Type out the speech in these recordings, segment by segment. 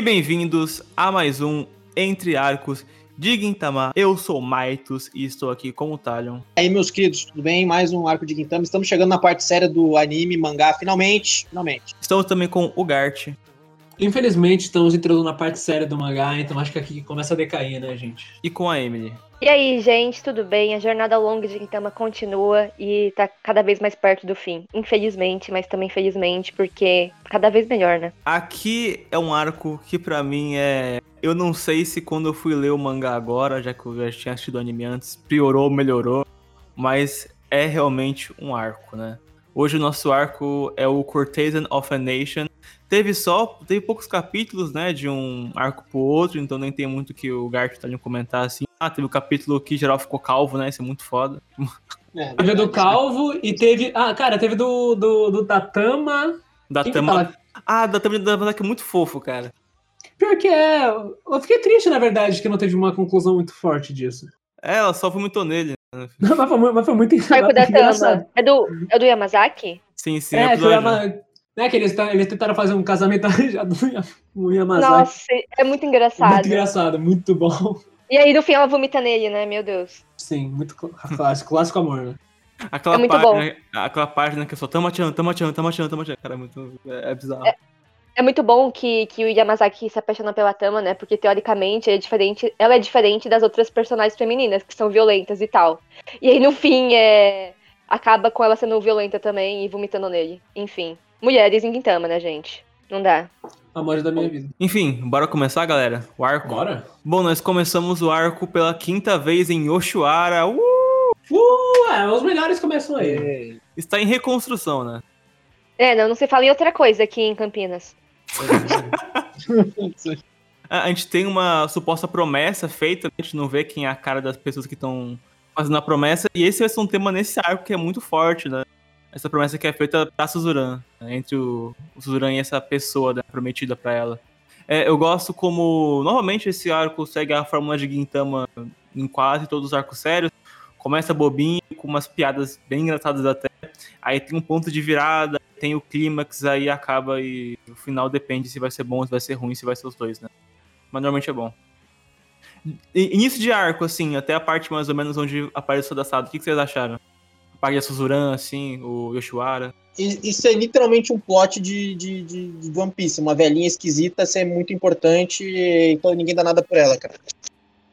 E bem-vindos a mais um Entre Arcos de Gintama. Eu sou Maitos e estou aqui com o Talion. E aí, meus queridos, tudo bem? Mais um arco de Gintama. Estamos chegando na parte séria do anime, mangá, finalmente, finalmente. Estamos também com o Gart. Infelizmente, estamos entrando na parte séria do mangá, então acho que aqui começa a decair, né, gente? E com a Emily. E aí, gente, tudo bem? A jornada longa de Gintama continua e tá cada vez mais perto do fim. Infelizmente, mas também felizmente, porque cada vez melhor, né? Aqui é um arco que pra mim é. Eu não sei se quando eu fui ler o mangá agora, já que eu já tinha assistido o anime antes, piorou ou melhorou, mas é realmente um arco, né? Hoje o nosso arco é o Cortesian of a Nation. Teve só, teve poucos capítulos, né, de um arco pro outro, então nem tem muito que o Gart tá indo comentar assim. Ah, teve o capítulo que geral ficou calvo, né, isso é muito foda. É, teve do Calvo e teve, ah, cara, teve do, do, do Datama. Datama. Tá ah, Datama da Datama que é muito fofo, cara. Pior que é, eu fiquei triste, na verdade, que não teve uma conclusão muito forte disso. É, ela só vomitou nele. Né? mas, foi, mas foi muito Tama. É do, é do Yamazaki? Sim, sim. É, foi Yama... Né, que eles, eles tentaram fazer um casamento arranjado no Yamazaki. Nossa, é muito engraçado. Muito engraçado, muito bom. E aí no fim ela vomita nele, né? Meu Deus. Sim, muito clássico, clássico amor, né? Aquela É muito parte, bom. né, aquela página que é só tamo tamo tamo tamo tamo Cara, é muito. É, é bizarro. É. É muito bom que, que o Yamazaki se apaixona pela Tama, né? Porque teoricamente é diferente, ela é diferente das outras personagens femininas, que são violentas e tal. E aí no fim é. Acaba com ela sendo violenta também e vomitando nele. Enfim. Mulheres em Gintama, né, gente? Não dá. Amor da minha vida. Enfim, bora começar, galera? O arco. Bora? Bom, nós começamos o arco pela quinta vez em Yoshiwara. Uh! Uh, é, os melhores começam aí. Está em reconstrução, né? É, não, não se fala em outra coisa aqui em Campinas. A a gente tem uma suposta promessa feita, a gente não vê quem é a cara das pessoas que estão fazendo a promessa, e esse vai ser um tema nesse arco que é muito forte, né? Essa promessa que é feita pra Suzuran, né? entre o, o Suzuran e essa pessoa né, prometida pra ela. É, eu gosto como, novamente, esse arco segue a fórmula de Gintama em quase todos os arcos sérios. Começa bobinho, com umas piadas bem engraçadas até. Aí tem um ponto de virada, tem o clímax, aí acaba e o final depende se vai ser bom, se vai ser ruim, se vai ser os dois, né? Mas normalmente é bom. Início de arco, assim, até a parte mais ou menos onde aparece o Sodasado. O que vocês acharam? A parte da Suzuran, assim, o Yoshiwara. Isso é literalmente um plot de, de, de, de One Piece. Uma velhinha esquisita ser muito importante então ninguém dá nada por ela, cara.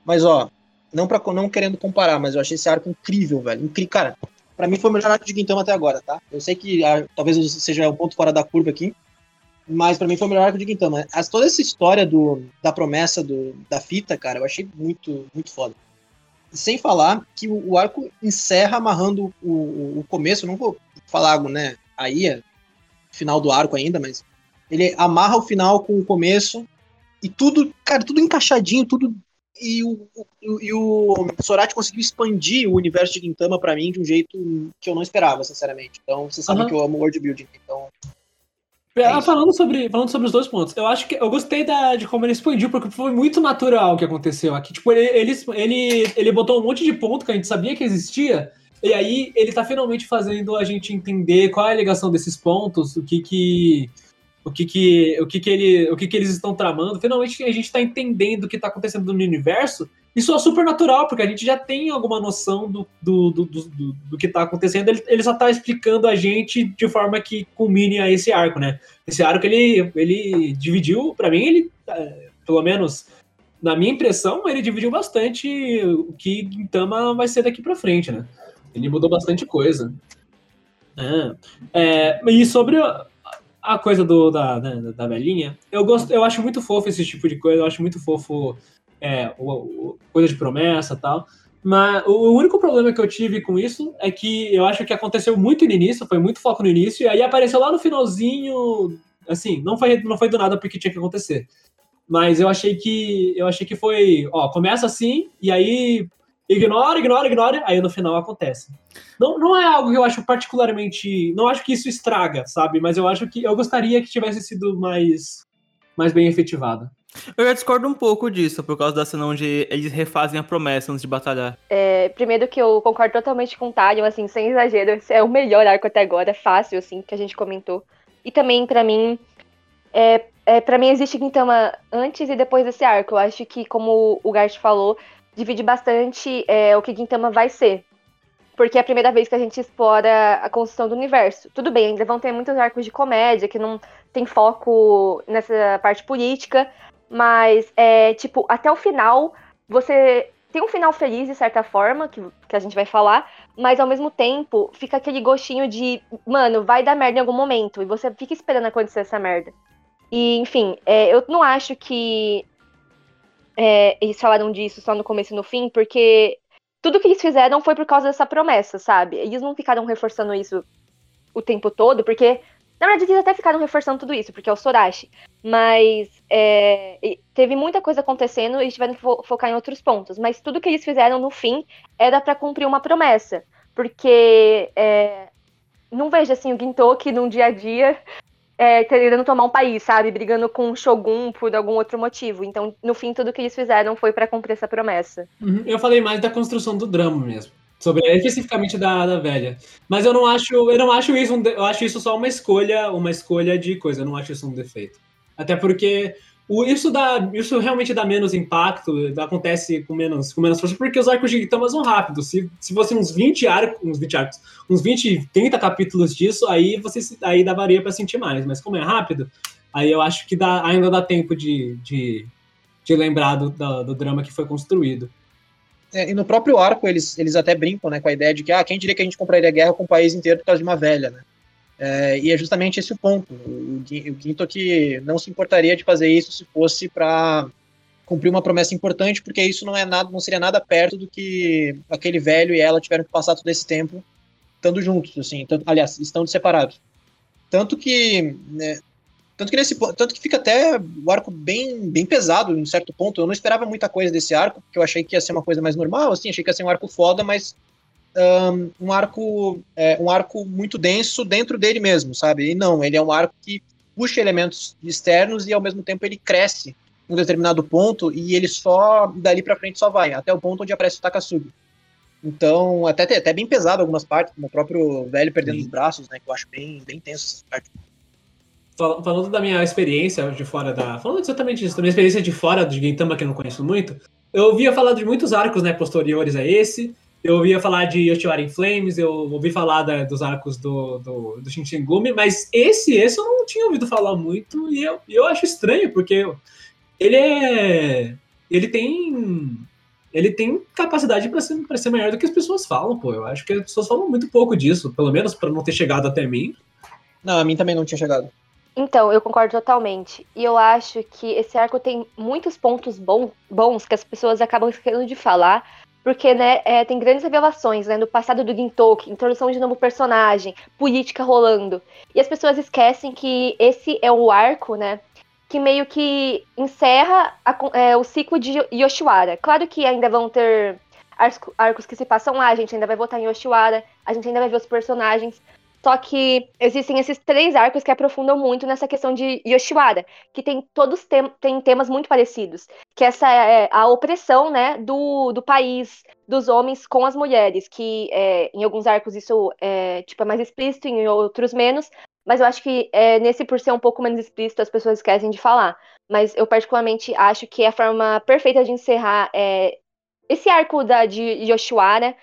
Mas, ó, não, pra, não querendo comparar, mas eu achei esse arco incrível, velho. Incrível, cara. Pra mim foi o melhor arco de Gintama até agora, tá? Eu sei que ah, talvez seja um ponto fora da curva aqui, mas pra mim foi o melhor arco de Gintama. As, toda essa história do, da promessa do, da fita, cara, eu achei muito, muito foda. Sem falar que o, o arco encerra amarrando o, o, começo, não vou falar algo, né, aí, é final do arco ainda, mas ele amarra o final com o começo e tudo, cara, tudo encaixadinho, tudo e o, o, e o Sorati conseguiu expandir o universo de Gintama pra mim de um jeito que eu não esperava, sinceramente. Então, você sabe Aham. que eu amo world building, então Ah, isso. falando, sobre, falando sobre os dois pontos, eu acho que eu gostei da, de como ele expandiu, porque foi muito natural o que aconteceu aqui. Tipo, ele, ele, ele, ele botou um monte de ponto que a gente sabia que existia, e aí ele tá finalmente fazendo a gente entender qual é a ligação desses pontos, o que que. O que que, o que, que, ele, o que, que eles estão tramando. Finalmente a gente tá entendendo o que tá acontecendo no universo. Isso é super natural, porque a gente já tem alguma noção do, do, do, do, do- que tá acontecendo. Ele, ele só tá explicando a gente de forma que culmine a esse arco, né? Esse arco ele, ele dividiu, pra mim, ele, é, pelo menos na minha impressão, ele dividiu bastante o que Gintama vai ser daqui pra frente, né? Ele mudou bastante coisa. É, é, e sobre a, a coisa do, da, da, da velhinha, eu, gosto, eu acho muito fofo esse tipo de coisa, eu acho muito fofo é, o, o- coisa de promessa tal. Mas o o único problema que eu tive com isso é que eu acho que aconteceu muito no início, foi muito foco no início, e aí apareceu lá no finalzinho, assim, não foi, não foi do nada porque tinha que acontecer. Mas eu achei que eu achei que foi, ó, começa assim, e aí ignora, ignora, ignora, aí no final acontece. Não, não é algo que eu acho particularmente. Não acho que isso estraga, sabe? Mas eu acho que eu gostaria que tivesse sido mais, mais bem efetivado. Eu já discordo um pouco disso, por causa da cena onde eles refazem a promessa antes de batalhar. É, primeiro que eu concordo totalmente com o Talion, assim, sem exagero, esse é o melhor arco até agora, fácil, assim, que a gente comentou. E também, pra mim, é, é, para mim existe Gintama antes e depois desse arco. Eu acho que, como o Gart falou, divide bastante é, o que Gintama vai ser. Porque é a primeira vez que a gente explora a construção do universo. Tudo bem, ainda vão ter muitos arcos de comédia que não tem foco nessa parte política, mas é tipo, até o final, você tem um final feliz de certa forma, que, que a gente vai falar, mas ao mesmo tempo fica aquele gostinho de, mano, vai dar merda em algum momento, e você fica esperando acontecer essa merda. E, enfim, é, eu não acho que é, eles falaram disso só no começo e no fim, porque tudo que eles fizeram foi por causa dessa promessa, sabe? Eles não ficaram reforçando isso o tempo todo, porque. Na verdade, eles até ficaram reforçando tudo isso, porque é o Sorashi. Mas é, teve muita coisa acontecendo e tiveram que fo focar em outros pontos. Mas tudo que eles fizeram no fim era para cumprir uma promessa. Porque é, não vejo assim o Gintoki num dia a dia é, querendo tomar um país, sabe? Brigando com o Shogun por algum outro motivo. Então, no fim, tudo que eles fizeram foi para cumprir essa promessa. Uhum. Eu falei mais da construção do drama mesmo. Sobre especificamente da, da velha. Mas eu não acho, eu não acho isso um, eu acho isso só uma escolha, uma escolha de coisa, eu não acho isso um defeito. Até porque o, isso, dá, isso realmente dá menos impacto, acontece com menos, com menos força, porque os arcos de Gintama são rápidos. Se, se fosse uns 20 arcos, uns 20 arcos, uns 20, 30 capítulos disso, aí você aí daria para sentir mais. Mas como é rápido, aí eu acho que dá, ainda dá tempo de, de, de lembrar do, do, do drama que foi construído. É, e no próprio arco eles, eles até brincam né, com a ideia de que ah, quem diria que a gente compraria guerra com o país inteiro por causa de uma velha, né? É, e é justamente esse o ponto. O, o Gintoki não se importaria de fazer isso se fosse para cumprir uma promessa importante, porque isso não é nada, não seria nada perto do que aquele velho e ela tiveram que passar todo esse tempo estando juntos, assim. Tanto, aliás, estão separados. Tanto que, né, tanto que nesse, tanto que fica até o arco bem, bem pesado em certo ponto. Eu não esperava muita coisa desse arco, porque eu achei que ia ser uma coisa mais normal, assim, achei que ia ser um arco foda, mas um, um arco é, um arco muito denso dentro dele mesmo, sabe? E não, ele é um arco que puxa elementos externos e ao mesmo tempo ele cresce em um determinado ponto e ele só dali para frente só vai até o ponto onde aparece o Takasugi. Então, até até bem pesado algumas partes, como o próprio velho perdendo Sim. os braços, né? Que eu acho bem, bem tenso essa parte. Falando da minha experiência de fora da. Falando exatamente disso, da minha experiência de fora do Gintama, que eu não conheço muito, eu ouvia falar de muitos arcos, né, posteriores a esse. Eu ouvia falar de Yoshiwara in Flames, eu ouvi falar da, dos arcos do, do, do Shinsengumi, mas esse, esse eu não tinha ouvido falar muito e eu, eu acho estranho, porque ele é. Ele tem. Ele tem capacidade para ser, ser maior do que as pessoas falam, pô. Eu acho que as pessoas falam muito pouco disso, pelo menos para não ter chegado até mim. Não, a mim também não tinha chegado. Então, eu concordo totalmente. E eu acho que esse arco tem muitos pontos bom, bons que as pessoas acabam esquecendo de falar, porque né, é, tem grandes revelações né, no passado do Gintoki, introdução de novo personagem, política rolando. E as pessoas esquecem que esse é o arco, né? Que meio que encerra a, é, o ciclo de Yoshiwara. Claro que ainda vão ter arcos que se passam lá, a gente ainda vai votar em Yoshiwara, a gente ainda vai ver os personagens. Só que existem esses três arcos que aprofundam muito nessa questão de Yoshiwara, que tem todos tem, tem temas muito parecidos, que essa é a opressão, né, do, do país, dos homens com as mulheres, que é, em alguns arcos isso é, tipo, é mais explícito, em outros menos, mas eu acho que é, nesse por ser um pouco menos explícito as pessoas esquecem de falar. Mas eu particularmente acho que é a forma perfeita de encerrar é, esse arco da, de Yoshiwara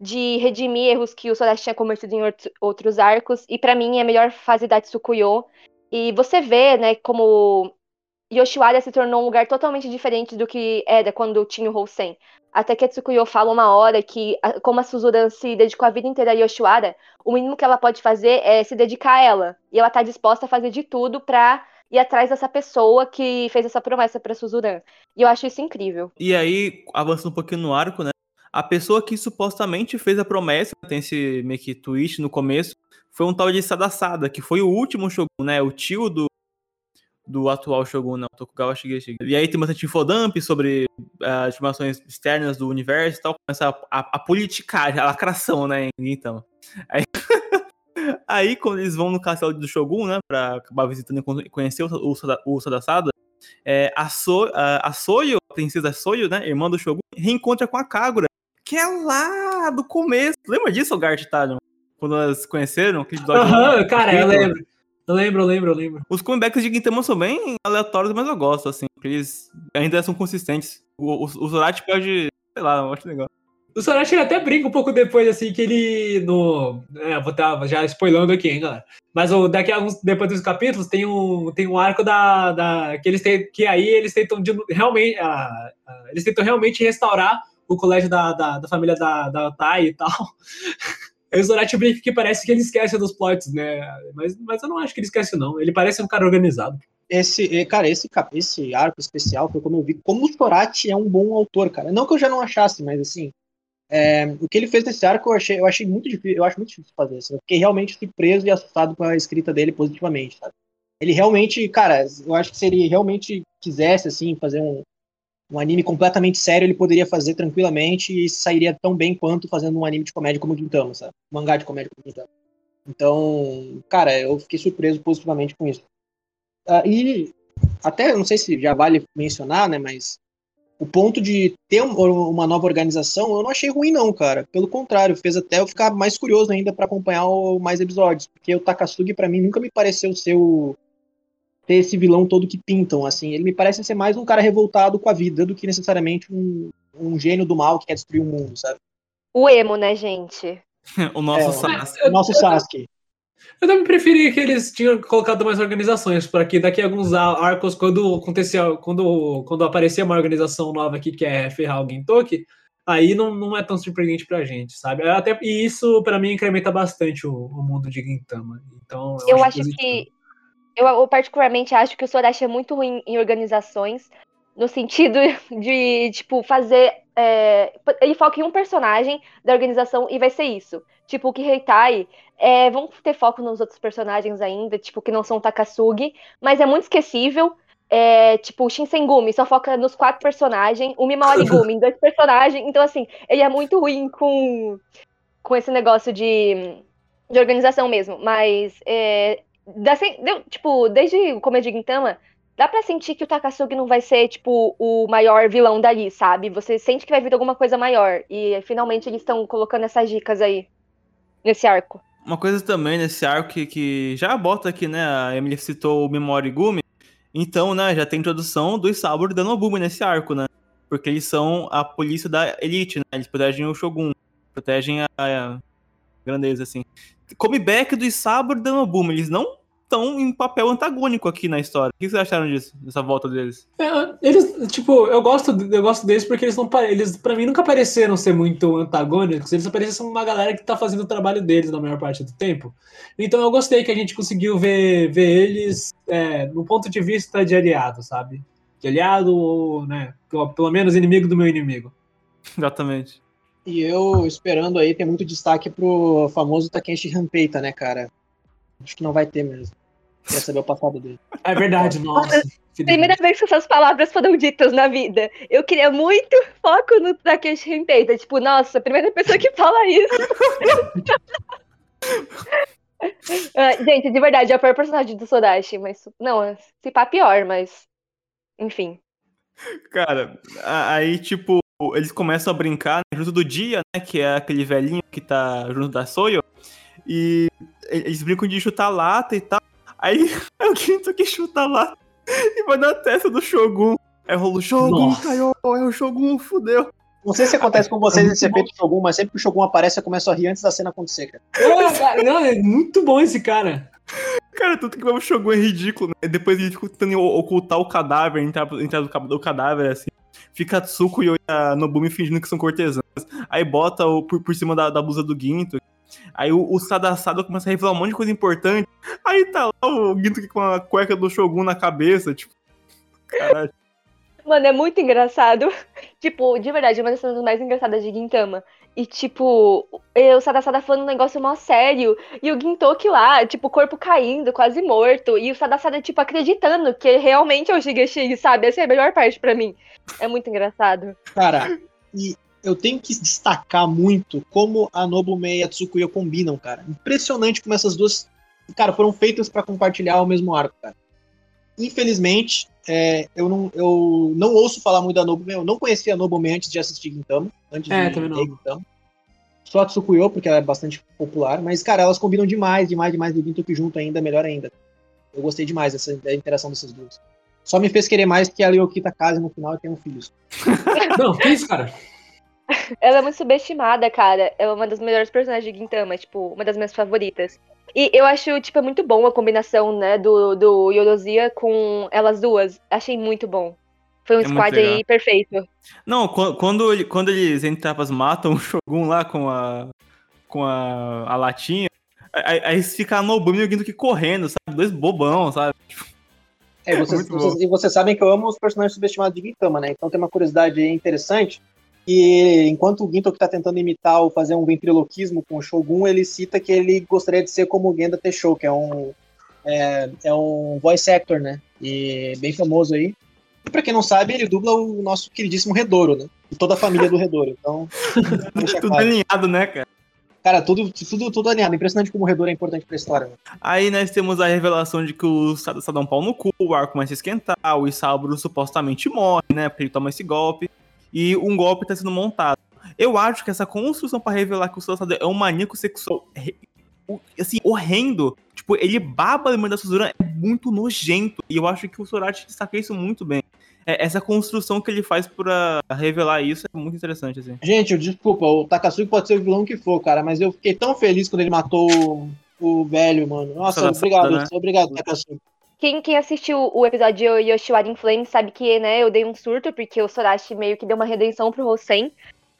de redimir erros que o Sodashi tinha cometido em outros arcos. E para mim é a melhor fase da Tsukuyo. E você vê, né, como Yoshiwara se tornou um lugar totalmente diferente do que era quando tinha o Hosen. Até que a Tsukuyo fala uma hora que, como a Suzuran se dedicou a vida inteira a Yoshiwara, o mínimo que ela pode fazer é se dedicar a ela. E ela tá disposta a fazer de tudo pra ir atrás dessa pessoa que fez essa promessa pra Suzuran. E eu acho isso incrível. E aí, avançando um pouquinho no arco, né? A pessoa que supostamente fez a promessa, tem esse meio que twist no começo, foi um tal de Sadasada, que foi o último Shogun, né? O tio do, do atual Shogun, não, Tokugawa Shigeshi. E aí tem bastante infodump sobre as uh, informações externas do universo e tal, começa a, a, a politicar, a lacração, né, então. Aí, aí, quando eles vão no castelo do Shogun, né, pra acabar visitando e conhecer o, o, o Sadasada, é, a, so, a, a Soyo, a princesa Soyo, né, irmã do Shogun, reencontra com a Kagura, que é lá do começo. Lembra disso, Gart Talion? Quando elas conheceram? Aham, cara, eu lembro. Eu lembro, eu lembro, eu lembro. Os comebacks de Gintama são bem aleatórios, mas eu gosto, assim, porque eles ainda são consistentes. O, o, o Zorachi pode, sei lá, eu acho legal. O Sorachi ele até brinca um pouco depois, assim, que ele no. É, vou estar já spoilando aqui, hein, galera. Mas o, daqui a alguns, depois dos capítulos, tem um, tem um arco da. da que, eles têm, que aí eles tentam de, realmente. a- a- eles tentam realmente restaurar o colégio da, da, da família da, da Tai e tal. Aí o Zorachi brinca que parece que ele esquece dos plots, né? Mas, mas eu não acho que ele esquece, não. Ele parece um cara organizado. Esse, cara, esse, esse arco especial foi como eu vi como o Sorati é um bom autor, cara. Não que eu já não achasse, mas assim, é, o que ele fez nesse arco eu achei, eu achei muito difícil, eu acho muito difícil fazer. Assim, eu fiquei realmente surpreso e assustado com a escrita dele positivamente, sabe? Ele realmente, cara, eu acho que se ele realmente quisesse, assim, fazer um, um anime completamente sério, ele poderia fazer tranquilamente e sairia tão bem quanto fazendo um anime de comédia como o Gintama, sabe? Um mangá de comédia como o Gintama. Então, cara, eu fiquei surpreso positivamente com isso. Ah, e até, não sei se já vale mencionar, né, mas o ponto de ter um- uma nova organização eu não achei ruim não, cara. Pelo contrário, fez até eu ficar mais curioso ainda pra acompanhar o- mais episódios, porque o Takasugi pra mim nunca me pareceu ser o ter esse vilão todo que pintam, assim. Ele me parece ser mais um cara revoltado com a vida do que necessariamente um, um gênio do mal que quer destruir o mundo, sabe? O emo, né, gente? o nosso É, Sasuke. O nosso Sasuke. Eu também preferia que eles tinham colocado mais organizações, para que daqui a alguns ar- arcos, quando acontecia, quando, quando aparecia uma organização nova aqui que é ferrar o Gintoki, aí não, não é tão surpreendente pra gente, sabe? Até, e isso, pra mim, incrementa bastante o, o mundo de Gintama. Então, Eu acho positivo. que. Eu, eu particularmente acho que o Sorachi é muito ruim em organizações, no sentido de, tipo, fazer. é, ele foca em um personagem da organização e vai ser isso. Tipo, o Kiheitai, é, vão ter foco nos outros personagens ainda, tipo, que não são Takasugi, mas é muito esquecível. É, tipo, o Shinsengumi só foca nos quatro personagens, o Mimaorigumi em dois personagens. Então, assim, ele é muito ruim com, com esse negócio de, de organização mesmo. Mas, é, dá deu- tipo, desde o começo de Gintama, dá pra sentir que o Takasugi não vai ser, tipo, o maior vilão dali, sabe? Você sente que vai vir alguma coisa maior. E finalmente eles estão colocando essas dicas aí, nesse arco. Uma coisa também nesse arco que, que já bota aqui, né? A Emily citou o Memori Gumi. Então, né, já tem introdução dos Saburo e da Nobumi nesse arco, né? Porque eles são a polícia da elite, né? Eles protegem o Shogun, protegem a, a grandeza, assim. Comeback dos Saburo e da Nobumi, eles não estão em papel antagônico aqui na história. O que vocês acharam disso, dessa volta deles? É, eles, tipo, eu gosto, eu gosto deles porque eles não eles para mim nunca pareceram ser muito antagônicos, eles parecem uma galera que tá fazendo o trabalho deles na maior parte do tempo. Então eu gostei que a gente conseguiu ver, ver eles é, no ponto de vista de aliado, sabe? De aliado ou, né, pelo, pelo menos inimigo do meu inimigo. Exatamente. E eu esperando aí, tem muito destaque pro famoso Takeshi Rampeita, né, cara? Acho que não vai ter mesmo. Quer saber o passado dele. É verdade, nossa. Primeira vez que essas palavras foram ditas na vida. Eu queria muito foco no Takeshi Henpeita. Tipo, nossa, a primeira pessoa que fala isso. Ah, gente, de verdade, é o pior personagem do Sodashi, mas. Não, se pá pior, mas. Enfim. Cara, a- aí, tipo, eles começam a brincar né, junto do Dia, né? Que é aquele velhinho que tá junto da Soyo. E eles brincam de chutar lata e tal. Aí é o Quinto que chuta lata e vai na testa do Shogun. Aí rola o Shogun, caiu, é o Shogun, fudeu. Não sei se acontece com vocês esse efeito de Shogun, mas sempre que o Shogun aparece, eu começo a rir antes da cena acontecer, cara. É, cara, não, é muito bom esse cara. Cara, tudo que vai o Shogun é ridículo, né? Depois ele fica tentando ocultar o cadáver, entrar, entrar do, do cadáver, assim. Fica Tsuko e a Nobumi fingindo que são cortesãs. Aí bota o, por, por cima da, da blusa do Ginto. Aí o, o Sadasada começa a revelar um monte de coisa importante. Aí tá lá o Ginto com a cueca do Shogun na cabeça, tipo. Caralho. Mano, é muito engraçado. tipo, de verdade, uma das cenas mais engraçadas de Gintama. E, tipo, o Sadasada falando um negócio mó sério. E o Gintoki lá, tipo, corpo caindo, quase morto. E o Sadasada, tipo, acreditando que realmente é o Shigeshi, sabe? Essa é a melhor parte pra mim. É muito engraçado. Cara, e eu tenho que destacar muito como a Nobume e a Tsukuyo combinam, cara. Impressionante como essas duas, cara, foram feitas pra compartilhar o mesmo arco, cara. Infelizmente, é, eu, não, eu não ouço falar muito da Nobume, eu não conhecia a Nobume antes de assistir Gintama, antes É, de também Gintama. Só a Tsukuyo, porque ela é bastante popular, mas, cara, elas combinam demais, demais, demais, e o Gintoki junto ainda, melhor ainda. Eu gostei demais dessa, da interação desses dois. Só me fez querer mais que a Leokita case no final e tenha um filho. Não, que isso, cara? Ela é muito subestimada, cara. Ela é uma das melhores personagens de Gintama, tipo, uma das minhas favoritas. E eu acho, tipo, é muito bom a combinação, né, do, do Yorozia com elas duas. Achei muito bom. Foi um É squad aí perfeito. Não, quan- quando, quando eles, entre aspas, matam o Shogun lá com a. com a, a latinha, aí, aí fica a Nobumi e o Ginto aqui correndo, sabe? Dois bobão, sabe? É, vocês, vocês- e vocês sabem que eu amo os personagens subestimados de Gintama, né? Então tem uma curiosidade interessante. Que enquanto o Ginto está tentando imitar ou fazer um ventriloquismo com o Shogun, ele cita que ele gostaria de ser como o Genda Teisho, que é um, é, é um voice actor, né? E bem famoso aí. E pra quem não sabe, ele dubla o nosso queridíssimo Redouro, né? E toda a família do Redouro. Então, Tudo claro. alinhado, né, cara? Cara, tudo, tudo, tudo alinhado. Impressionante como o Redouro é importante pra história. Né? Aí nós temos a revelação de que o Sada dá um pau no cu, o arco começa a esquentar, o Isaburo supostamente morre, né? Porque ele toma esse golpe. E um golpe tá sendo montado. Eu acho que essa construção pra revelar que o Sada é um maníaco sexual assim, horrendo. Tipo, ele baba a irmã da Suzura é muito nojento. E eu acho que o Sorachi destaca isso muito bem. É, essa construção que ele faz pra revelar isso é muito interessante, assim. Gente, eu- desculpa, o Takasugi pode ser o vilão que for, cara, mas eu fiquei tão feliz quando ele matou o, o velho, mano. Nossa, Salazar, obrigado, né? obrigado, Takasugi. Quem, quem assistiu o episódio Yoshiwara in Flames sabe que, né, eu dei um surto, porque o Sorachi meio que deu uma redenção pro Hosen.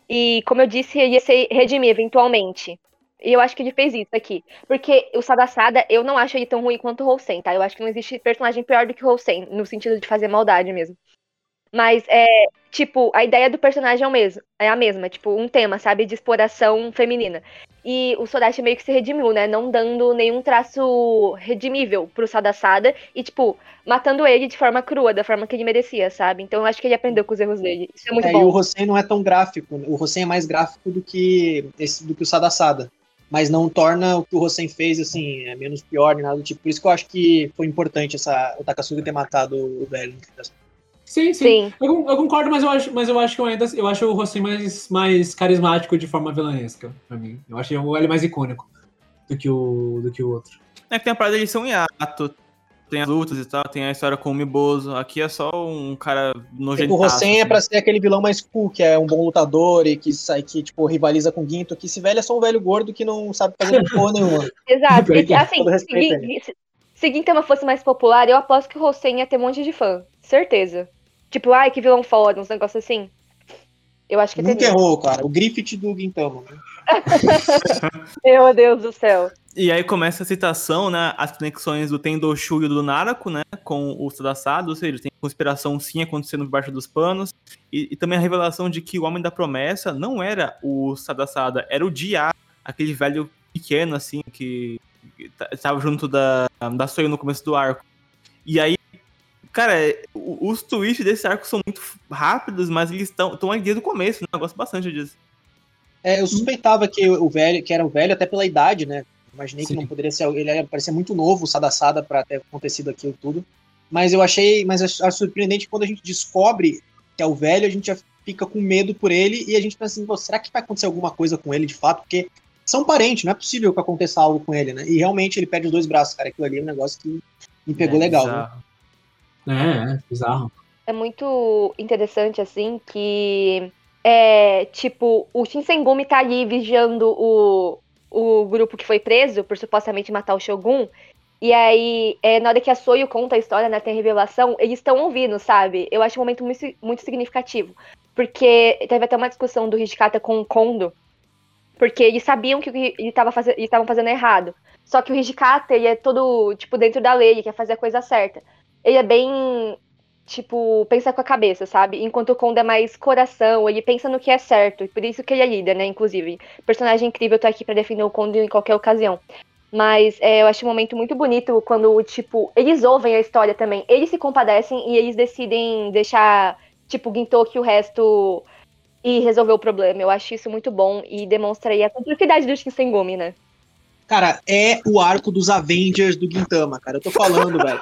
E, como eu disse, ele ia se redimir eventualmente. E eu acho que ele fez isso aqui. Porque o Sadasada, eu não acho ele tão ruim quanto o Hosen, tá? Eu acho que não existe personagem pior do que o Hosen, no sentido de fazer maldade mesmo. Mas é, tipo, a ideia do personagem é, o mesmo, é a mesma, tipo, um tema, sabe, de exploração feminina. E o Sodashi meio que se redimiu, né? Não dando nenhum traço redimível pro Sadasada e, tipo, matando ele de forma crua, da forma que ele merecia, sabe? Então eu acho que ele aprendeu com os erros dele. Isso é muito É, e bom. o Hossein não é tão gráfico. O Hossein é mais gráfico do que esse, do que o Sadasada. Mas não torna o que o Hossein fez, assim, é menos pior, nem nada do tipo. Por isso que eu acho que foi importante essa, o Takasugi ter matado o velho. Sim, sim. Sim. Eu, eu concordo, mas eu acho, mas eu acho que eu ainda eu acho o Rossi mais, mais carismático de forma vilanesca, pra mim. Eu achei ele mais icônico do que o, do que o outro. É que tem a parada de ser um hiato, tem as lutas e tal, tem a história com o Miboso. Aqui é só um cara nojento. Tipo, o Hossein é pra ser aquele vilão mais cool, que é um bom lutador e que sai que, tipo, rivaliza com o Ginto, que esse velho é só um velho gordo que não sabe fazer porra nenhuma. Exato. E, assim, se, se, se Gintama fosse mais popular, eu aposto que o Hosen ia ter um monte de fã. Certeza. Tipo, ai, que vilão foda, uns negócios assim. Eu acho que Nunca teria. errou, cara. O Griffith do Gintama. Né? Meu Deus do céu. E aí começa a citação, né? As conexões do Tendoshu e do Narako, né? Com o Sadasado, ou seja, tem conspiração sim acontecendo embaixo dos panos. E, e também a revelação de que o Homem da Promessa não era o Sadasada, era o Dia, aquele velho pequeno, assim, que que ta- estava junto da, da Soyo no começo do arco. E aí, cara, os twists desse arco são muito rápidos, mas eles estão aí desde o começo, né? Eu gosto bastante disso. É, eu suspeitava que o velho, que era o velho até pela idade, né? Imaginei Sim. que não poderia ser. Ele era- parecia muito novo, o Sadasada, pra ter acontecido aquilo tudo. Mas eu achei. Mas acho surpreendente quando a gente descobre que é o velho, a gente já fica com medo por ele e a gente pensa assim, "Pô, será que vai acontecer alguma coisa com ele de fato? Porque são parentes, não é possível que aconteça algo com ele, né? E realmente ele perde os dois braços, cara. Aquilo ali é um negócio que me pegou É legal. Né? É, é, bizarro. é muito interessante, assim, que é, tipo, o Shinsengumi tá ali vigiando o, o grupo que foi preso por supostamente matar o Shogun. E aí, é, na hora que a Soyo conta a história, né, tem a revelação, eles estão ouvindo, sabe? Eu acho um momento muito, muito significativo. Porque teve até uma discussão do Hijikata com o Kondo. Porque eles sabiam que ele tava faze- eles estavam fazendo errado. Só que o Hijikata, ele é todo, tipo, dentro da lei, ele quer fazer a coisa certa. Ele é bem tipo, pensa com a cabeça, sabe? Enquanto o Kondo é mais coração, ele pensa no que é certo, e por isso que ele é líder, né? Inclusive. Personagem incrível, eu tô aqui pra defender o Kondo em qualquer ocasião. Mas é, eu acho um momento muito bonito quando, tipo, eles ouvem a história também. Eles se compadecem e eles decidem deixar, tipo, Gintoki e o resto e resolver o problema. Eu acho isso muito bom e demonstra aí a complexidade do Shinsengumi, né? Cara, é o arco dos Avengers do Gintama, cara. Eu tô falando, velho.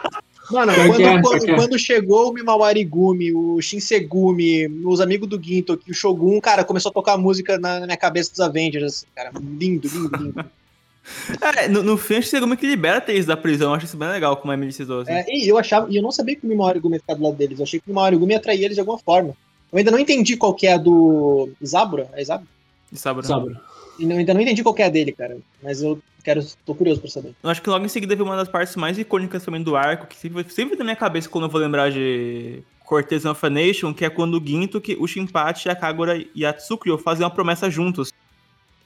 Mano, quando, quando, quando chegou o Mimawarigumi, o Shinsegumi, os amigos do Ginto, o Shogun, cara, começou a tocar música na, na minha cabeça dos Avengers, assim, cara. Lindo, lindo, lindo. É, no, no fim, acho que Segumi que libera eles da prisão. Eu acho isso bem legal, como a Emily citou. Assim. É, e eu achava, e eu não sabia que o Mimori Gumi ia ficar do lado deles. Eu achei que o Mimori Gumi ia atrair eles de alguma forma. Eu ainda não entendi qual que é a do Zabura. É Zabura? Eu ainda não entendi qual que é a dele, cara. Mas eu quero, tô curioso pra saber. Eu acho que logo em seguida veio uma das partes mais icônicas também do arco, que sempre, sempre na minha cabeça quando eu vou lembrar de Cortez of a Nation, que é quando o Ginto, que o Shinpachi, a Kagura e a Tsukyo fazem uma promessa juntos.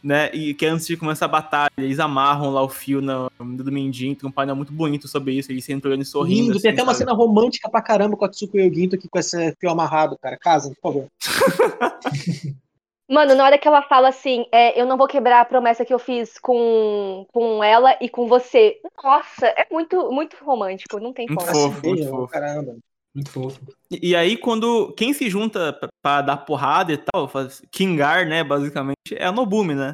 Né? E que antes de começar a batalha, eles amarram lá o fio no, do Mindin, tem um painel muito bonito sobre isso, eles sempre olhando e sorrindo. Lindo, tem assim, até uma sabe? cena romântica pra caramba com a Tsuko e o Ginto aqui com esse fio amarrado, cara. Casem, por favor. Mano, na hora que ela fala assim, é, eu não vou quebrar a promessa que eu fiz com, com ela e com você. Nossa, é muito, muito romântico, não tem Muito como. fofo. muito fofo. Caramba. Muito fofo. E, e aí, quando quem se junta pra, pra dar porrada e tal, faz Kingar, né, basicamente, é a Nobumi, né?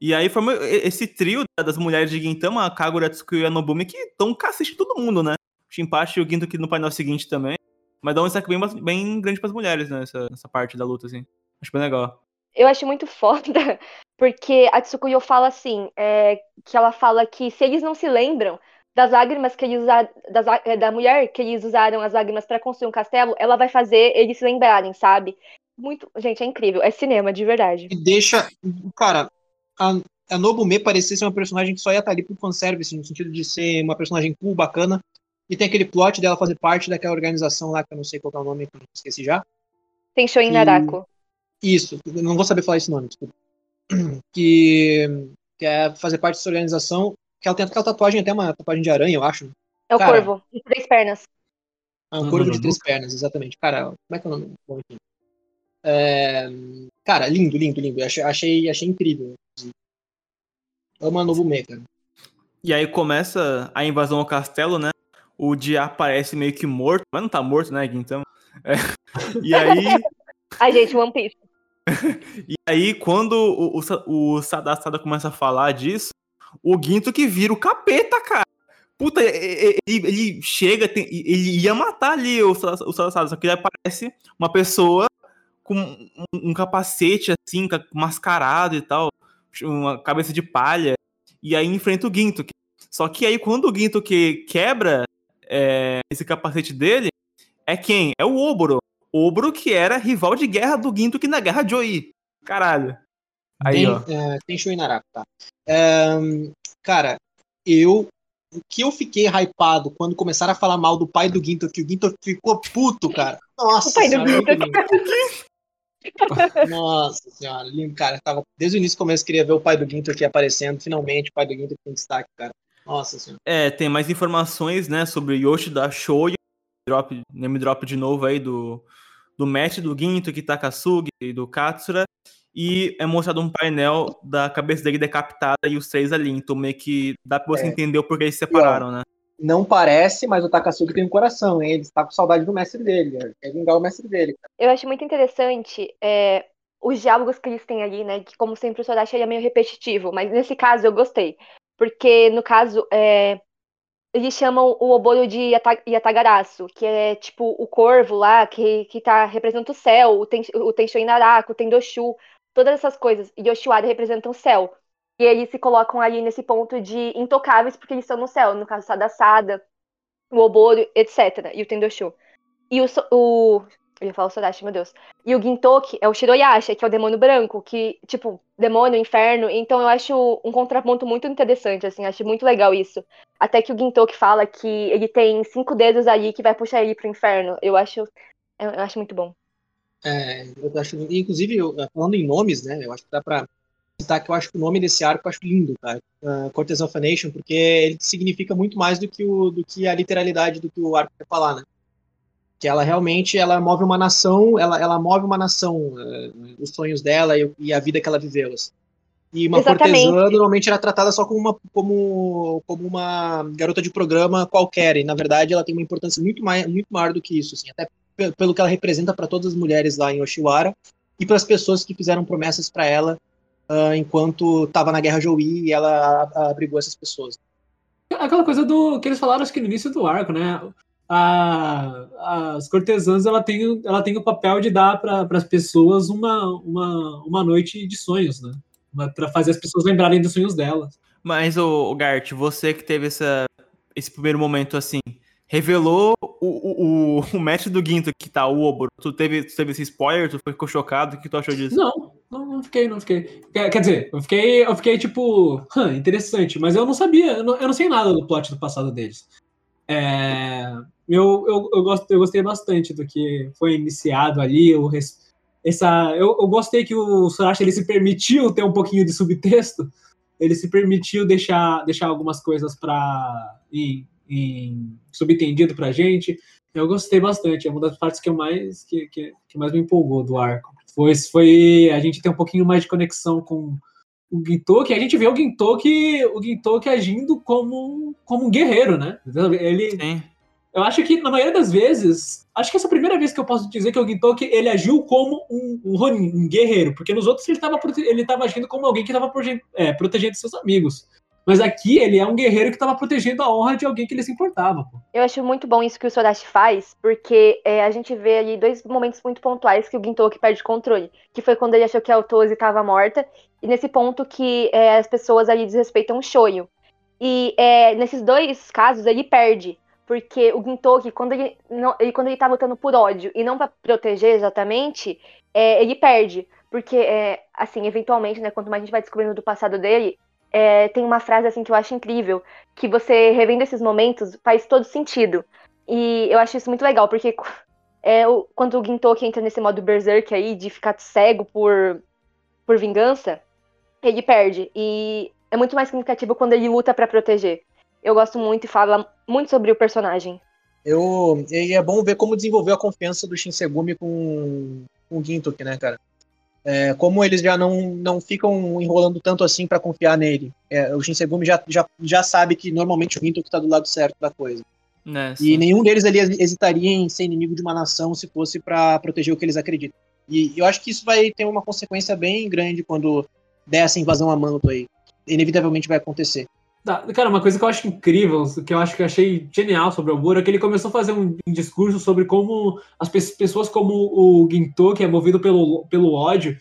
E aí forma esse trio das mulheres de Gintama, a Kagura, Tsukio e a Nobumi, que dão um cacete em todo mundo, né? O Shinpachi e o Ginto aqui no painel seguinte também. Mas dá um destaque bem, bem grande pras mulheres, né, nessa, nessa parte da luta, assim. Acho bem legal. Eu acho muito foda, porque a Tsukuyo fala assim, é, que ela fala que se eles não se lembram das lágrimas que eles usaram, das, é, da mulher que eles usaram as lágrimas pra construir um castelo, ela vai fazer eles se lembrarem, sabe? Muito, gente, é incrível, é cinema de verdade. E deixa. Cara, a, a Nobume parecia ser uma personagem que só ia estar ali pro fanservice, no sentido de ser uma personagem cool, bacana. E tem aquele plot dela fazer parte daquela organização lá, que eu não sei qual é o nome, que eu esqueci já. Tem show em Narako. Isso, não vou saber falar esse nome, desculpa. Que, que é fazer parte dessa organização. Que ela tem aquela tatuagem, até uma tatuagem de aranha, eu acho. É o Cara. corvo, de três pernas. Ah, um Uhum. corvo de três pernas, exatamente. Cara, como é que é o nome? Bom, enfim. É, cara, lindo, lindo, lindo. Achei, achei, achei incrível. Amo a Nobume, cara. E aí começa a invasão ao castelo, né? O dia aparece meio que morto, mas não tá morto, né, Gintama? É. E aí, Ai, gente, One Piece. e aí quando o, o, o Sadasada começa a falar disso, o Ginto que vira o capeta, cara. Puta, ele, ele chega, tem- ele ia matar ali o, o só que ele aparece uma pessoa com um, um capacete assim, ca- mascarado e tal, uma cabeça de palha, e aí enfrenta o Ginto. Só que aí quando o Ginto que quebra é, esse capacete dele, é quem? É o Oboro. Oboro que era rival de guerra do Ginto que na guerra de Oi. Caralho. Aí, tem, ó. é, tem show em Naraku, tá? É, cara, eu. O que eu fiquei hypado quando começaram a falar mal do pai do Ginto, que o Ginto ficou puto, cara. Nossa O pai do senhora, Ginto. muito lindo. Nossa senhora, lindo, cara. Tava, desde o início começo queria ver o pai do Ginto aqui aparecendo. Finalmente, o pai do Ginto tem destaque, cara. Nossa senhora. É, tem mais informações, né, sobre Yoshida Shoyo. Drop, name drop de novo aí do, do match do Ginto, Kitakasugi e do Katsura. E é mostrado um painel da cabeça dele decapitada e os três ali. Então meio que dá pra você É. entender o porquê eles se separaram, né? Não parece, mas o Takasugi tem um coração, hein? Ele está com saudade do mestre dele. Quer vingar o mestre dele. cara. Eu acho muito interessante é, os diálogos que eles têm ali, né? Que, como sempre, o Sodashi ele é meio repetitivo, mas nesse caso eu gostei. Porque, no caso, é, eles chamam o Oboro de Yata- Yatagarasu, que é tipo o corvo lá, que, que tá, representa o céu, o, ten, o Tensho Inaraku, o Tendoshu, todas essas coisas. E Yoshiwara representa o céu. E eles se colocam ali nesse ponto de intocáveis, porque eles estão no céu. No caso, Sadasada, o Oboro, etc. E o Tendoshu. E o, o eu ia falar o Sodashi, meu Deus. E o Gintoki é o Shiroyasha, que é o demônio branco, que, tipo, demônio, inferno. Então eu acho um contraponto muito interessante, assim, acho muito legal isso. Até que o Gintoki fala que ele tem cinco dedos ali que vai puxar ele pro inferno. Eu acho, eu acho muito bom. É, eu acho, inclusive, eu- falando em nomes, né? Eu acho que dá pra citar que eu acho que o nome desse arco eu acho lindo, cara. Uh, Cortez of a Nation, porque ele significa muito mais do que, o, do que a literalidade do que o arco quer falar, né? Que ela realmente ela move uma nação, ela, ela move uma nação, uh, os sonhos dela e, e a vida que ela viveu. assim. E uma Exatamente. cortesã normalmente era tratada só como uma, como, como uma garota de programa qualquer, e na verdade ela tem uma importância muito, mais, muito maior do que isso, assim, até pe- pelo que ela representa para todas as mulheres lá em Oshiwara e para as pessoas que fizeram promessas para ela ah, enquanto estava na Guerra Joui e ela abrigou essas pessoas. Aquela coisa do que eles falaram, acho que no início do arco, né? A- as cortesãs ela tem, ela tem o papel de dar para as pessoas uma, uma, uma noite de sonhos, né? Para fazer as pessoas lembrarem dos sonhos delas. Mas, o, Gart, você que teve essa, esse primeiro momento assim, revelou o, o, o, o match do Ginto que tá o Oboro. Tu teve, tu teve esse spoiler? Tu ficou chocado? O que tu achou disso? Não, não, não fiquei, não fiquei. Quer, quer dizer, eu fiquei, eu fiquei tipo, interessante, mas eu não sabia, eu não, eu não sei nada do plot do passado deles. É, eu, eu, eu, gost, eu gostei bastante do que foi iniciado ali, o essa, eu, eu gostei que o Sorachi ele se permitiu ter um pouquinho de subtexto, ele se permitiu deixar, deixar algumas coisas para em, em subentendido pra gente. Eu gostei bastante, é uma das partes que eu mais que, que, que mais me empolgou do arco. Foi, foi a gente ter um pouquinho mais de conexão com o Gintoki, a gente vê o Gintoki, o Gintoki agindo como, como um guerreiro, né? Ele. Eu acho que, na maioria das vezes, acho que essa é a primeira vez que eu posso dizer que o Gintoki ele agiu como um, um Ronin, um guerreiro, porque nos outros ele estava ele tava agindo como alguém que estava é, protegendo seus amigos. Mas aqui ele é um guerreiro que estava protegendo a honra de alguém que ele se importava. Pô. Eu acho muito bom isso que o Sorashi faz, porque é, a gente vê ali dois momentos muito pontuais que o Gintoki perde controle. Que foi quando ele achou que a Otose estava morta, e nesse ponto que é, as pessoas ali desrespeitam o Shoyo. E é, nesses dois casos ele perde. Porque o Gintoki, quando ele, não, ele, quando ele tá lutando por ódio e não para proteger exatamente, é, ele perde. Porque, é, assim, eventualmente, né, quanto mais a gente vai descobrindo do passado dele, é, tem uma frase assim que eu acho incrível, que você revendo esses momentos faz todo sentido. E eu acho isso muito legal, porque é, o, quando o Gintoki entra nesse modo berserk aí, de ficar cego por, por vingança, ele perde. E é muito mais significativo quando ele luta para proteger. Eu gosto muito e fala muito sobre o personagem. Eu, e é bom ver como desenvolveu a confiança do Shinsegumi com, com o Gintoki, né, cara? É, como eles já não, não ficam enrolando tanto assim para confiar nele. É, o Shinsegumi já, já, já sabe que normalmente o Gintoki tá do lado certo da coisa. É, e nenhum deles ali hesitaria em ser inimigo de uma nação se fosse para proteger o que eles acreditam. E eu acho que isso vai ter uma consequência bem grande quando der essa invasão a Manto aí. Inevitavelmente vai acontecer. Cara, uma coisa que eu acho incrível, que eu acho que eu achei genial sobre o Oburo, é que ele começou a fazer um, discurso sobre como as pessoas como o Ginto, que é movido pelo, pelo ódio,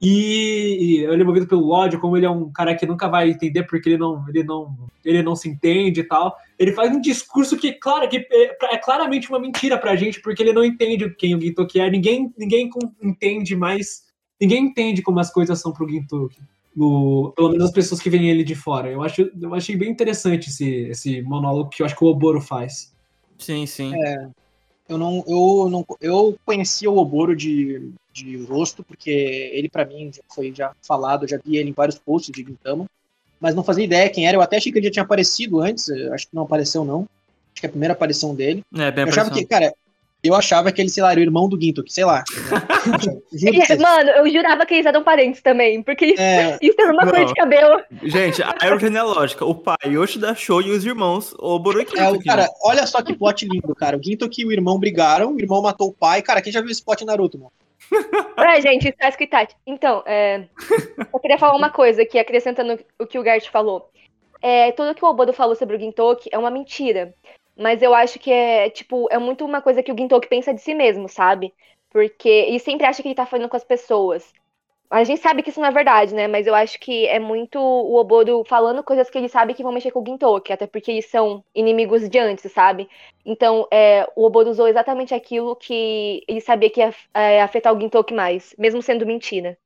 e, ele é movido pelo ódio, como ele é um cara que nunca vai entender porque ele não, ele não, ele não se entende e tal. Ele faz um discurso que, claro, que é, é claramente uma mentira pra gente, porque ele não entende quem o Gintoki é. Ninguém, ninguém entende mais. Ninguém entende como as coisas são pro Gintoki no, pelo menos as pessoas que veem ele de fora. Eu, acho, eu achei bem interessante esse, esse monólogo que eu acho que o Oboro faz. Sim, sim. É, eu não, eu não, eu conhecia o Oboro de, de rosto porque ele para mim já foi já falado, eu já vi ele em vários posts de Gintama, mas não fazia ideia quem era. Eu até achei que ele já tinha aparecido antes, acho que não apareceu não. Acho que é a primeira aparição dele. É, bem eu achava que, cara, eu achava que ele, sei lá, era o irmão do Ginto, que sei lá. Mano, eu jurava que eles eram parentes também, porque isso, é... isso era uma cor de cabelo. Gente, a árvore genealógica, o pai Yoshida Show e os irmãos Oboro e É, o cara, olha só que plot lindo, cara. O Ginto e o irmão brigaram, o irmão matou o pai. Cara, quem já viu esse plot Naruto, mano? É, gente, isso tá escrito. Então, é, eu queria falar uma coisa aqui, acrescentando o que o Gart falou. É, tudo que o Obodo falou sobre o Gintoki é uma mentira. Mas eu acho que é, tipo, é muito uma coisa que o Gintoki pensa de si mesmo, sabe? Porque ele sempre acha que ele tá falando com as pessoas. A gente sabe que isso não é verdade, né? Mas eu acho que é muito o Obodo falando coisas que ele sabe que vão mexer com o Gintoki, até porque eles são inimigos de antes, sabe? Então, é, o Obodo usou exatamente aquilo que ele sabia que ia é, afetar o Gintoki mais, mesmo sendo mentira.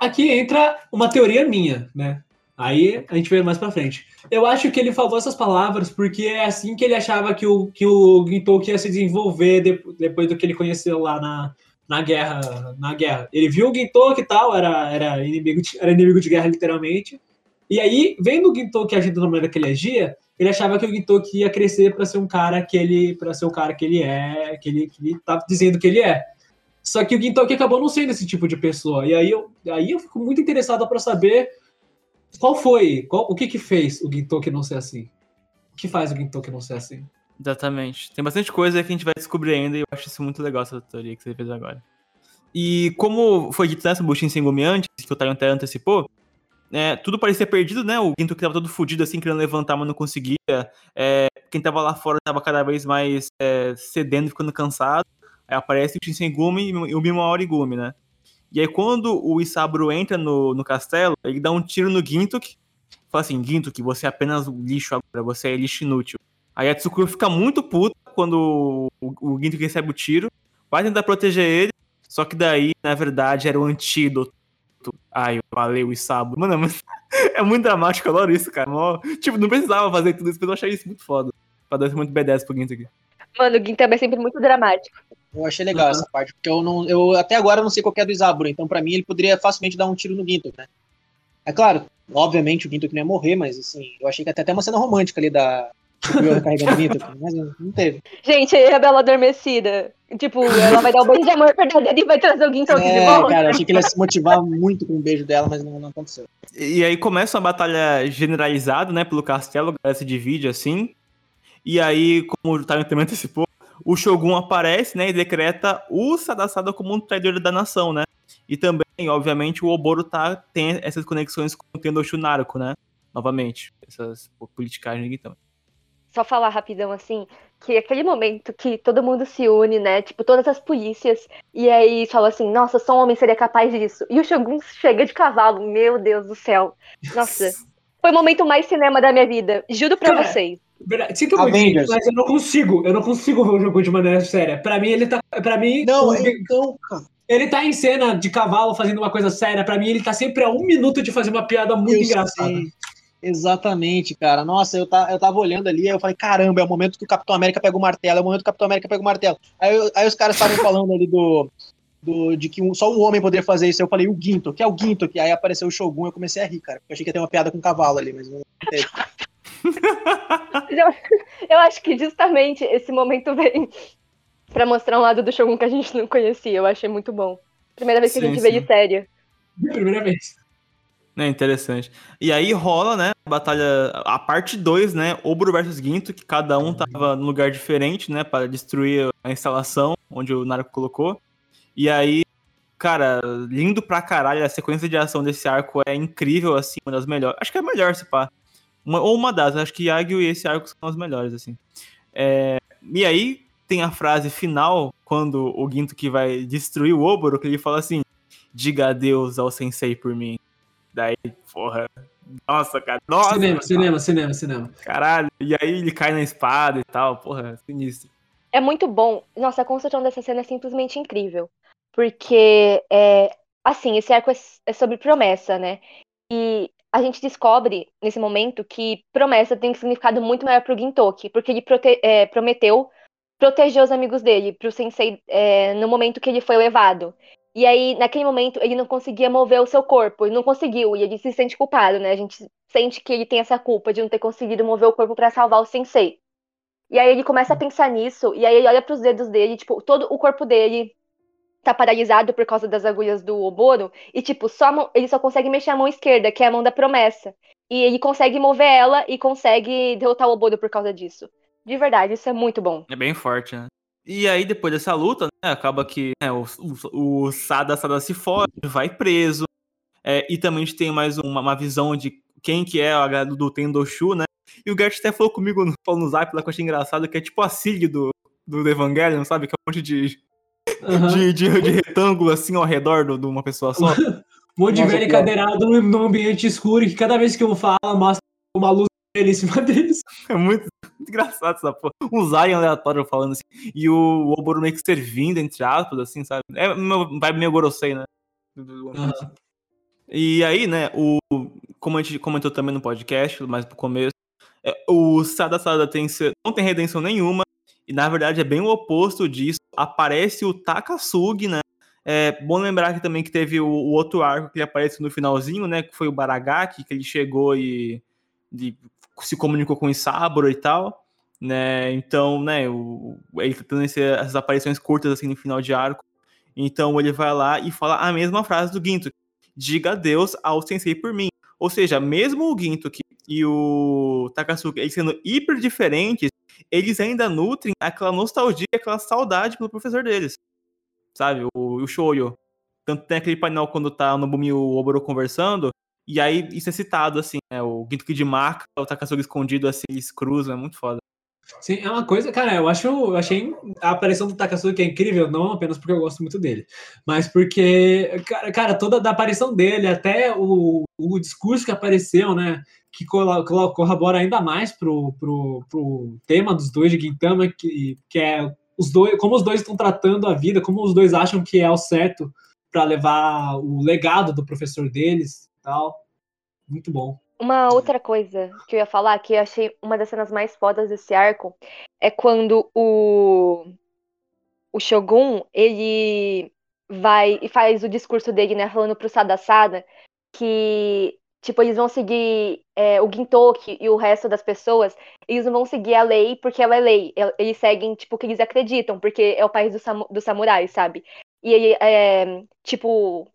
Aqui entra uma teoria minha, né? Aí a gente vê mais pra frente. Eu acho que ele falou essas palavras porque é assim que ele achava que o, que o Gintoki ia se desenvolver de, depois do que ele conheceu lá na, na guerra. Na guerra. Ele viu o Gintoki e tal, era, era, inimigo de, era inimigo de guerra, literalmente. E aí, vendo o Gintoki agindo da maneira que ele agia, ele achava que o Gintoki ia crescer para ser um cara que ele. para ser o cara que ele é, que ele, que ele tá dizendo que ele é. Só que o Gintoki acabou não sendo esse tipo de pessoa. E aí eu, aí eu fico muito interessado para saber qual foi? Qual, o que que fez o Gintoki não ser assim? O que faz o Gintoki não ser assim? Exatamente. Tem bastante coisa que a gente vai descobrir ainda e eu acho isso muito legal, essa teoria que você fez agora. E como foi dito nessa Bushin Sengumi antes, que o até antecipou, é, tudo parecia perdido, né? O Gintoki tava todo fudido, assim, querendo levantar, mas não conseguia. É, quem tava lá fora tava cada vez mais é, cedendo, ficando cansado. Aí aparece o Shinsengumi e o Mima Origumi, né? E aí, quando o Isaburo entra no, no castelo, ele dá um tiro no Gintok, fala assim, Ginto, que você é apenas lixo agora, você é lixo inútil. Aí a Tsukuro fica muito puta quando o, o Ginto recebe o tiro, vai tentar proteger ele, só que daí, na verdade, era o antídoto. Ai, valeu, Isabu. Mano, mas é muito dramático, eu adoro isso, cara. Mó- Tipo, não precisava fazer tudo isso, mas eu achei isso muito foda. Pra dar muito B10 pro Ginto. Mano, o Gintama é sempre muito dramático. Eu achei legal Uhum. essa parte, porque eu não. Eu até agora não sei qual que é do Isaburo, então pra mim ele poderia facilmente dar um tiro no Ginto, né? É claro, obviamente o Ginto não ia morrer, mas assim, eu achei que até até uma cena romântica ali da. Carregando o Ginto, mas não teve. Gente, a Bela Adormecida? Tipo, ela vai dar um beijo de amor verdadeiro e vai trazer o Gintoki de É, volta. cara, eu achei que ele ia se motivar muito com o beijo dela, mas não, não aconteceu. E aí começa uma batalha generalizada, né, pelo castelo, galera se divide assim. E aí, como o Time também antecipou, o Shogun aparece, né, e decreta o Sadasada como um traidor da nação, né? E também, obviamente, o Oboro tá, tem essas conexões com o Tendoshu Naruto, né? Novamente, essas politicagens aqui também. Só falar rapidão assim, que aquele momento que todo mundo se une, né? Tipo, todas as polícias, e aí fala assim, nossa, só um homem seria capaz disso. E o Shogun chega de cavalo, meu Deus do céu. Nossa, foi o momento mais cinema da minha vida. Juro pra Cara, vocês. Sinto muito, Avengers. mas eu não consigo. Eu não consigo ver o jogo de maneira séria. Pra mim, ele tá. Pra mim, Não, o- então, cara. ele tá em cena de cavalo fazendo uma coisa séria. Pra mim, ele tá sempre a um minuto de fazer uma piada muito eu engraçada. sei. Exatamente, cara. Nossa, eu, tá, eu tava olhando ali, aí eu falei, caramba, é o momento que o Capitão América pega o martelo, é o momento que o Capitão América pega o martelo. Aí, eu- aí os caras estavam falando ali do, do. de que um- só um homem poderia fazer isso. Eu falei, o Ginto, que é o Ginto, que aí apareceu o Shogun, eu comecei a rir, cara. Eu achei que ia ter uma piada com o cavalo ali, mas não teve. Eu, eu acho que justamente esse momento vem pra mostrar um lado do Shogun que a gente não conhecia. Eu achei muito bom. Primeira vez que Sim, a gente vê sim. de sério. Primeira vez. É interessante. E aí rola, né, a batalha, a parte 2, né, Oboro versus Ginto, que cada um tava num lugar diferente, né, para destruir a instalação onde o Naruto colocou. E aí, cara, lindo pra caralho, a sequência de ação desse arco é incrível, assim, uma das melhores. Acho que é a melhor, se pá. Uma, ou uma das, acho que Yagyu e esse arco são as melhores, assim. É, e aí tem a frase final, quando o Ginto que vai destruir o Oboro, que ele fala assim, diga adeus ao sensei por mim. Daí, porra. Nossa, cara. Nossa. cinema, cinema, cinema, cinema. Caralho. E aí ele cai na espada e tal. Porra, sinistro. É muito bom. Nossa, a construção dessa cena é simplesmente incrível. Porque, é, assim, esse arco é, é sobre promessa, né? E a gente descobre, nesse momento, que promessa tem um significado muito maior pro Gintoki. Porque ele prote- é, prometeu proteger os amigos dele, pro sensei, é, no momento que ele foi levado. E aí, naquele momento, ele não conseguia mover o seu corpo. Ele não conseguiu. E ele se sente culpado, né? A gente sente que ele tem essa culpa de não ter conseguido mover o corpo pra salvar o sensei. E aí ele começa a pensar nisso, e aí ele olha pros dedos dele, tipo, todo o corpo dele tá paralisado por causa das agulhas do Oboro, e tipo, só mão- ele só consegue mexer a mão esquerda, que é a mão da promessa. E ele consegue mover ela e consegue derrotar o Oboro por causa disso. De verdade, isso é muito bom. É bem forte, né? E aí, depois dessa luta, né, acaba que né, o, o, o Sada Sada se foge, vai preso. É, e também a gente tem mais uma, uma visão de quem que é a galera do Tendoshu, né? E o Gert até falou comigo no, no zap lá que eu achei engraçado, que é tipo a Sig do, do Evangelion, sabe? Que é um monte de, De, de, de retângulo assim ao redor de uma pessoa só. Um monte de Nossa, velho pior. encadeirado num- ambiente escuro e que cada vez que um fala, mostra uma luz dele em cima deles. É muito, muito engraçado essa porra. Um Zion aleatório falando assim. E o Oboro meio que servindo, entre aspas, assim, sabe? É meu, vai meio Gorosei, né? Aham. E aí, né, o, como a gente comentou também no podcast, mais pro começo, é, o Sada Sada tem, não tem redenção nenhuma, e na verdade é bem o oposto disso. Aparece o Takasugi, né? É bom lembrar que também que teve o, o outro arco que ele apareceu no finalzinho, né? Que foi o Baragaki, que ele chegou e, se comunicou com o Isaburo e tal. Né? Então, né, o, ele tá tendo esse- essas aparições curtas assim no final de arco. Então ele vai lá e fala a mesma frase do Ginto diga adeus ao sensei por mim. Ou seja, mesmo o Gintoki e o Takasugi eles sendo hiper diferentes, eles ainda nutrem aquela nostalgia, aquela saudade pelo professor deles. Sabe? O, o Shoyo. Tanto tem aquele painel quando tá no Bumi e o Oboro conversando, e aí isso é citado, assim, né? O Gintoki de marca, o Takasugi escondido, assim, eles cruzam, é muito foda. Sim, é uma coisa, cara, eu acho, eu achei a aparição do Takasugi é incrível, não apenas porque eu gosto muito dele, mas porque, cara, cara toda a aparição dele, até o, o discurso que apareceu, né, que corrobora ainda mais pro, pro, pro tema dos dois de Gintama, que, que é os dois, como os dois estão tratando a vida, como os dois acham que é o certo para levar o legado do professor deles tal. Muito bom. Uma outra coisa que eu ia falar, que eu achei uma das cenas mais fodas desse arco, é quando o, o Shogun, ele vai e faz o discurso dele, né, falando pro Sada Sada que, tipo, eles vão seguir é, o Gintoki e o resto das pessoas, eles não vão seguir a lei porque ela é lei, eles seguem, tipo, o que eles acreditam, porque é o país dos do samurais, sabe? E ele, é, tipo,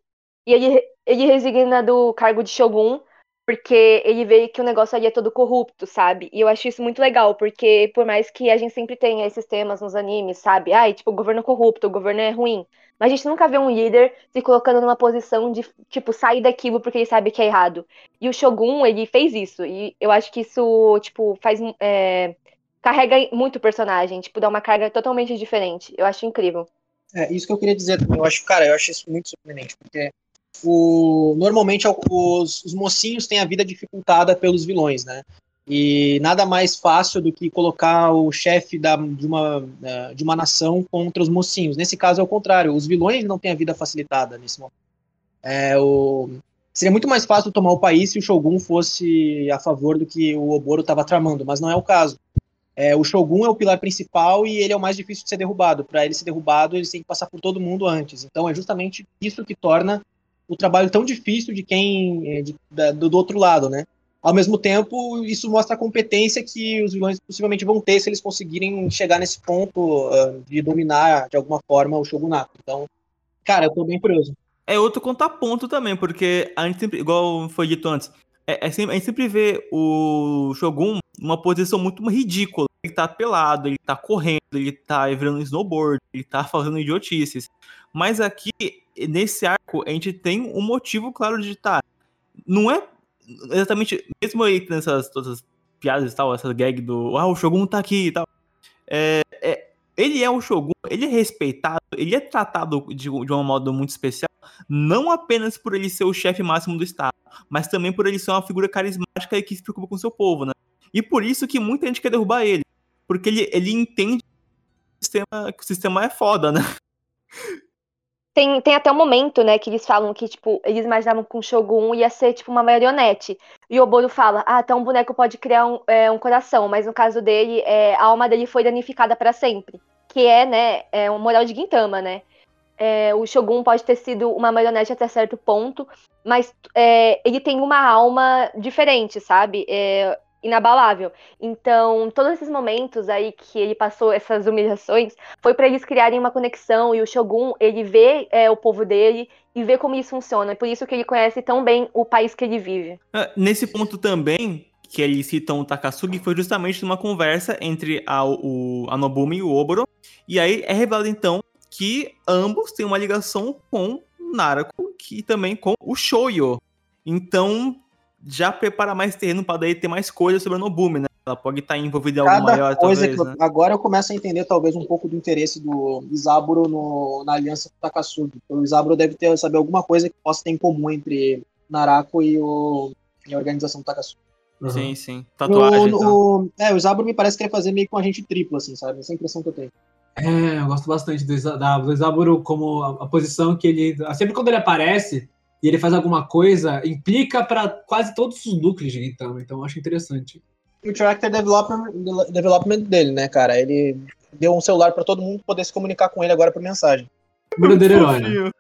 e ele, ele resigna do cargo de Shogun porque ele vê que o negócio ali é todo corrupto, sabe? E eu acho isso muito legal, porque por mais que a gente sempre tenha esses temas nos animes, sabe? Ai, tipo, o governo é corrupto, o governo é ruim. Mas a gente nunca vê um líder se colocando numa posição de, tipo, sair daquilo porque ele sabe que é errado. E o Shogun, ele fez isso. E eu acho que isso, tipo, faz. É, carrega muito o personagem, tipo, dá uma carga totalmente diferente. Eu acho incrível. É, isso que eu queria dizer também. Eu acho, cara, eu acho isso muito surpreendente, porque o, normalmente os, os mocinhos têm a vida dificultada pelos vilões, né? E nada mais fácil do que colocar o chefe da, de, uma, é, de uma nação contra os mocinhos. Nesse caso é o contrário, os vilões não têm a vida facilitada nesse momento. É, o, seria muito mais fácil tomar o país se o Shogun fosse a favor do que o Oboro estava tramando, mas não é o caso. É, o Shogun é o pilar principal e ele é o mais difícil de ser derrubado. Para ele ser derrubado, eles têm que passar por todo mundo antes. Então é justamente isso que torna o trabalho tão difícil de quem é, de, da, do, do outro lado, né? Ao mesmo tempo, isso mostra a competência que os vilões possivelmente vão ter se eles conseguirem chegar nesse ponto uh, de dominar de alguma forma o shogunato. Então, cara, eu tô bem curioso. É outro contraponto também, porque a gente sempre, igual foi dito antes, é, é sempre, a gente sempre vê o Shogun numa posição muito ridícula. Ele tá pelado, ele tá correndo, ele tá virando snowboard, ele tá fazendo idiotices. Mas aqui, nesse arco, a gente tem um motivo claro de estar. Não é exatamente, mesmo aí tendo essas, todas as piadas e tal, essa gag do, ah, o Shogun tá aqui e tal, é, é, ele é o Shogun, ele é respeitado, ele é tratado de, de um modo muito especial, não apenas por ele ser o chefe máximo do Estado, mas também por ele ser uma figura carismática e que se preocupa com seu povo, né? E por isso que muita gente quer derrubar ele, porque ele, ele entende que o sistema, que o sistema é foda, né? Tem, tem até um momento, né, que eles falam que, tipo, eles imaginavam que um Shogun ia ser, tipo, uma marionete. E o Oboro fala, ah, então um boneco pode criar um, é, um coração, mas no caso dele, é, a alma dele foi danificada para sempre. Que é, né, é um moral de Gintama, né? É, o Shogun pode ter sido uma marionete até certo ponto, mas é, ele tem uma alma diferente, sabe? Inabalável. Então, todos esses momentos aí que ele passou essas humilhações, foi para eles criarem uma conexão e o Shogun, ele vê é, o povo dele e vê como isso funciona. É por isso que ele conhece tão bem o país que ele vive. É, nesse ponto também, que eles citam o Takasugi, foi justamente numa conversa entre a, o, a Nobumi e o Oboro, e aí é revelado então que ambos têm uma ligação com Narako e também com o Shoyo. Então, já prepara mais terreno para daí ter mais coisas sobre a Nobumi, né? Ela pode estar tá envolvida em algo maior, coisa talvez, que né? Agora eu começo a entender talvez um pouco do interesse do Isaburo no, na aliança com o Takasugi. O Isaburo deve ter saber alguma coisa que possa ter em comum entre Narako e, o, e a organização do Takasugi. Uhum. Sim, sim. Tatuagem. O, o, é, o Isaburo me parece querer fazer meio com um agente triplo, assim, sabe? Essa é a impressão que eu tenho. É, eu gosto bastante do, da, do Isaburo como a, a posição que ele. Sempre quando ele aparece, e ele faz alguma coisa, implica para quase todos os núcleos de Gintama, então eu acho interessante. O character development, development dele, né, cara? Ele deu um celular para todo mundo poder se comunicar com ele agora por mensagem. Verdadeiro herói, né?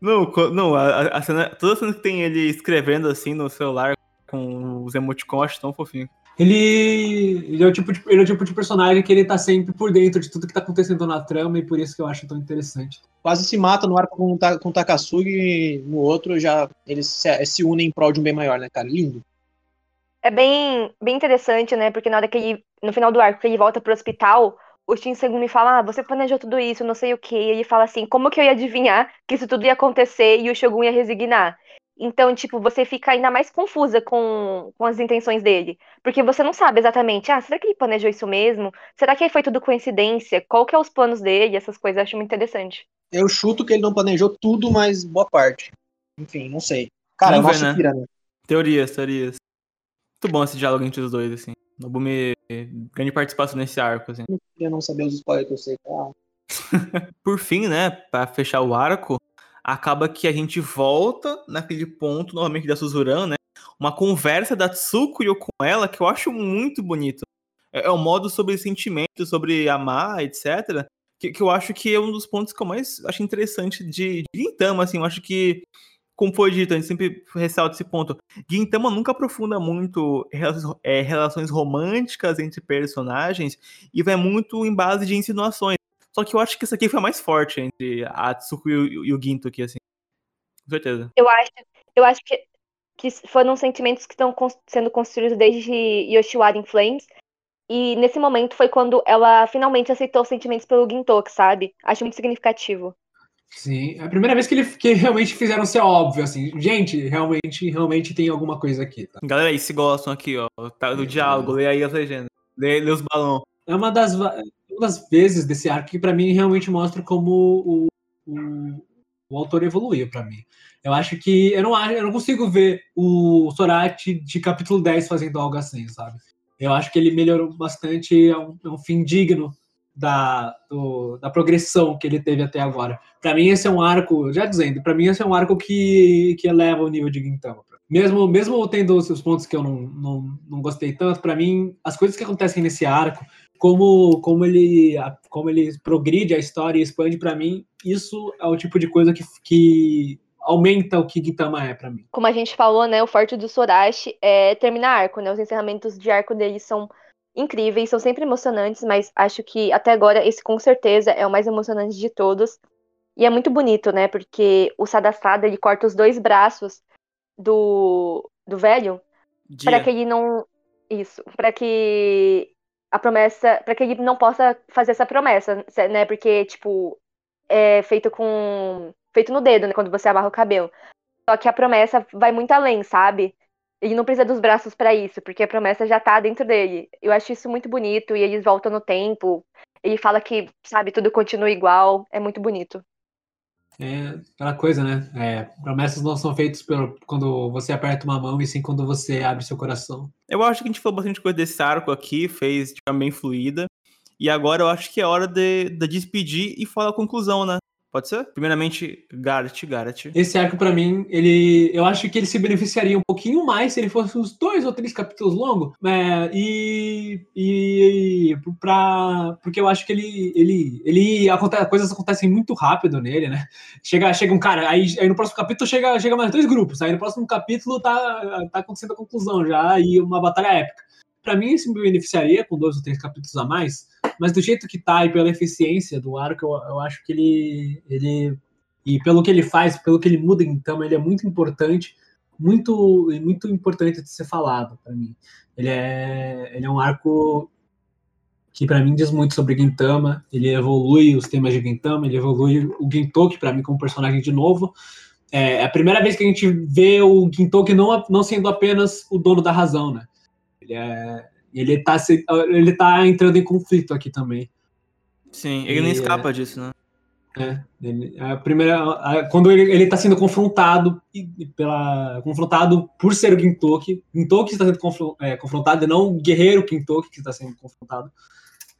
Não, não a, a, cena, toda cena que tem ele escrevendo assim no celular com os emoticons tão fofinho. Ele, ele, é o tipo de, ele é o tipo de personagem que ele tá sempre por dentro de tudo que tá acontecendo na trama e por isso que eu acho tão interessante. Quase se mata no arco com, com o Takasugi e no outro já eles se, se unem em prol de um bem maior, né, cara? Lindo. É bem, bem interessante, né? Porque na hora que ele, no final do arco, que ele volta pro hospital, o Shin me fala, ah, você planejou tudo isso, não sei o que. E ele fala assim, como que eu ia adivinhar que isso tudo ia acontecer e o Shogun ia resignar? Então, tipo, você fica ainda mais confusa com, com as intenções dele. Porque você não sabe exatamente, ah, será que ele planejou isso mesmo? Será que foi tudo coincidência? Qual que é os planos dele? Essas coisas eu acho muito interessante. Eu chuto que ele não planejou tudo, mas boa parte. Enfim, não sei. Cara, Vamos é ver, né? né? Teorias, teorias. Muito bom esse diálogo entre os dois, assim. Nobumi, grande participação nesse arco, assim. Não queria não saber os spoilers que eu sei. Ah, Por fim, né, pra fechar o arco, acaba que a gente volta naquele ponto, novamente, da Suzuran, né? Uma conversa da Tsukuyo com ela que eu acho muito bonito. É, é um modo sobre sentimento, sobre amar, etc. Que, que eu acho que é um dos pontos que eu mais acho interessante de, de Gintama, assim. Eu acho que, como foi dito, a gente sempre ressalta esse ponto. Gintama nunca aprofunda muito relações, é, relações românticas entre personagens e vai muito em base de insinuações. Só que eu acho que isso aqui foi mais forte entre a Tsuku e o, e o Ginto aqui, assim. Com certeza. Eu acho, eu acho que, que foram sentimentos que estão sendo construídos desde Yoshiwara em Flames. E nesse momento foi quando ela finalmente aceitou os sentimentos pelo Gintoki, sabe? Acho muito significativo. Sim, é a primeira vez que, ele, que realmente fizeram ser óbvio, assim. Gente, realmente, realmente tem alguma coisa aqui, tá? Galera aí, se gostam aqui, ó, tá, do diálogo, lê aí as legendas. Lê, lê os balões. É uma das, das vezes desse arco que pra mim realmente mostra como o, o, o autor evoluiu pra mim. Eu acho que eu não, acho- eu não consigo ver o Sorati de capítulo 10 fazendo algo assim, sabe? Eu acho que ele melhorou bastante, é um, é um fim digno da, do- da progressão que ele teve até agora. Pra mim esse é um arco, já dizendo, pra mim esse é um arco que, que eleva o nível de Gintama. Mesmo, mesmo tendo os os pontos que eu não, não, não gostei tanto, pra mim as coisas que acontecem nesse arco como, como, ele, como ele progride a história e expande pra mim, isso é o tipo de coisa que, que aumenta o que Gintama é pra mim. Como a gente falou, né, o forte do Sorashi é terminar arco, né? Os encerramentos de arco dele são incríveis, são sempre emocionantes, mas acho que até agora esse com certeza é o mais emocionante de todos. E é muito bonito, né? Porque o Sadasada ele corta os dois braços do, do velho para que ele não isso, para que a promessa, para que ele não possa fazer essa promessa, né? Porque tipo é feito com feito no dedo, né, quando você amarra o cabelo. Só que a promessa vai muito além, sabe? Ele não precisa dos braços pra isso, porque a promessa já tá dentro dele. Eu acho isso muito bonito e eles voltam no tempo. Ele fala que, sabe, tudo continua igual. É muito bonito. É aquela coisa, né? É, promessas não são feitas pelo, quando você aperta uma mão, e sim quando você abre seu coração. Eu acho que a gente falou bastante coisa desse arco aqui, fez de forma fluida. E agora eu acho que é hora de, de despedir e falar a conclusão, né? Pode ser? Primeiramente, Garrett, Garrett. Esse arco, pra mim, ele, eu acho que ele se beneficiaria um pouquinho mais se ele fosse uns dois ou três capítulos longos. É, e, e pra, porque eu acho que ele, ele, ele acontece, coisas acontecem muito rápido nele, né? Chega, chega um cara, aí, aí no próximo capítulo chega, chega mais dois grupos. Aí no próximo capítulo tá, tá acontecendo a conclusão já e uma batalha épica. Pra mim, isso me beneficiaria com dois ou três capítulos a mais, mas do jeito que tá e pela eficiência do arco, eu, eu acho que ele, ele. E pelo que ele faz, pelo que ele muda Tama, ele é muito importante, muito, muito importante de ser falado pra mim. Ele é, ele é um arco que pra mim diz muito sobre Gintama, ele evolui os temas de Gintama, ele evolui o Gintoki pra mim como personagem de novo. É é a primeira vez que a gente vê o Gintoki não, não sendo apenas o dono da razão, né? Ele, é, ele, tá, se- ele tá entrando em conflito aqui também. Sim, ele nem E, escapa disso, né? É, ele- a primeira, a- quando ele, ele tá sendo confrontado pela confrontado por ser o Gintoki, Gintoki está sendo confro- é, confrontado, e não o guerreiro Gintoki que está sendo confrontado.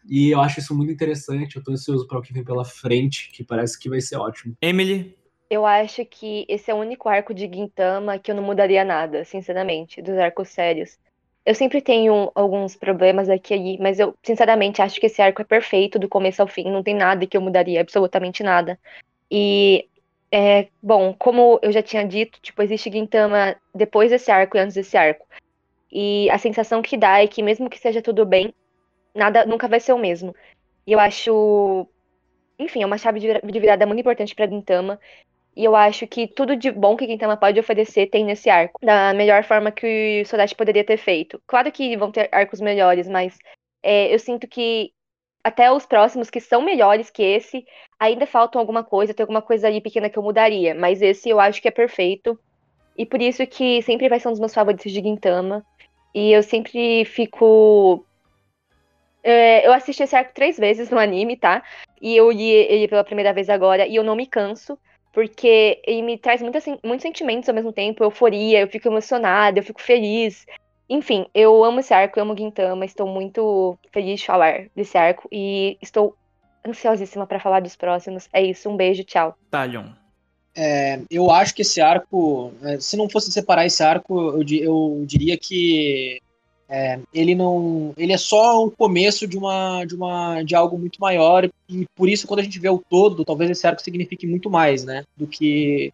E eu acho isso muito interessante. Eu tô ansioso para o que vem pela frente, que parece que vai ser ótimo. Emily, Eu acho que esse é o único arco de Gintama que eu não mudaria nada, sinceramente, dos arcos sérios. Eu sempre tenho alguns problemas aqui e ali, mas eu, sinceramente, acho que esse arco é perfeito do começo ao fim. Não tem nada que eu mudaria, absolutamente nada. E, é, bom, como eu já tinha dito, tipo, existe Gintama depois desse arco e antes desse arco. E a sensação que dá é que, mesmo que seja tudo bem, nada nunca vai ser o mesmo. E eu acho. Enfim, é uma chave de vira- de virada muito importante pra Gintama. E eu acho que tudo de bom que Gintama pode oferecer tem nesse arco. Da melhor forma que o Sodashi poderia ter feito. Claro que vão ter arcos melhores, mas é, eu sinto que até os próximos, que são melhores que esse, ainda faltam alguma coisa, tem alguma coisa ali pequena que eu mudaria. Mas esse eu acho que é perfeito. E por isso que sempre vai ser um dos meus favoritos de Gintama. E eu sempre fico. É, eu assisti esse arco três vezes no anime, tá? E eu li ele pela primeira vez agora e eu não me canso, porque ele me traz muita, sen- muitos sentimentos ao mesmo tempo, euforia, eu fico emocionada, eu fico feliz. Enfim, eu amo esse arco, eu amo Gintama, estou muito feliz de falar desse arco e estou ansiosíssima para falar dos próximos. É isso, um beijo, tchau. Talion. É, eu acho que esse arco, é, se não fosse separar esse arco, eu, eu diria que é, ele não, ele é só o começo de uma, de uma, de algo muito maior e por isso quando a gente vê o todo, talvez esse arco signifique muito mais, né, do que,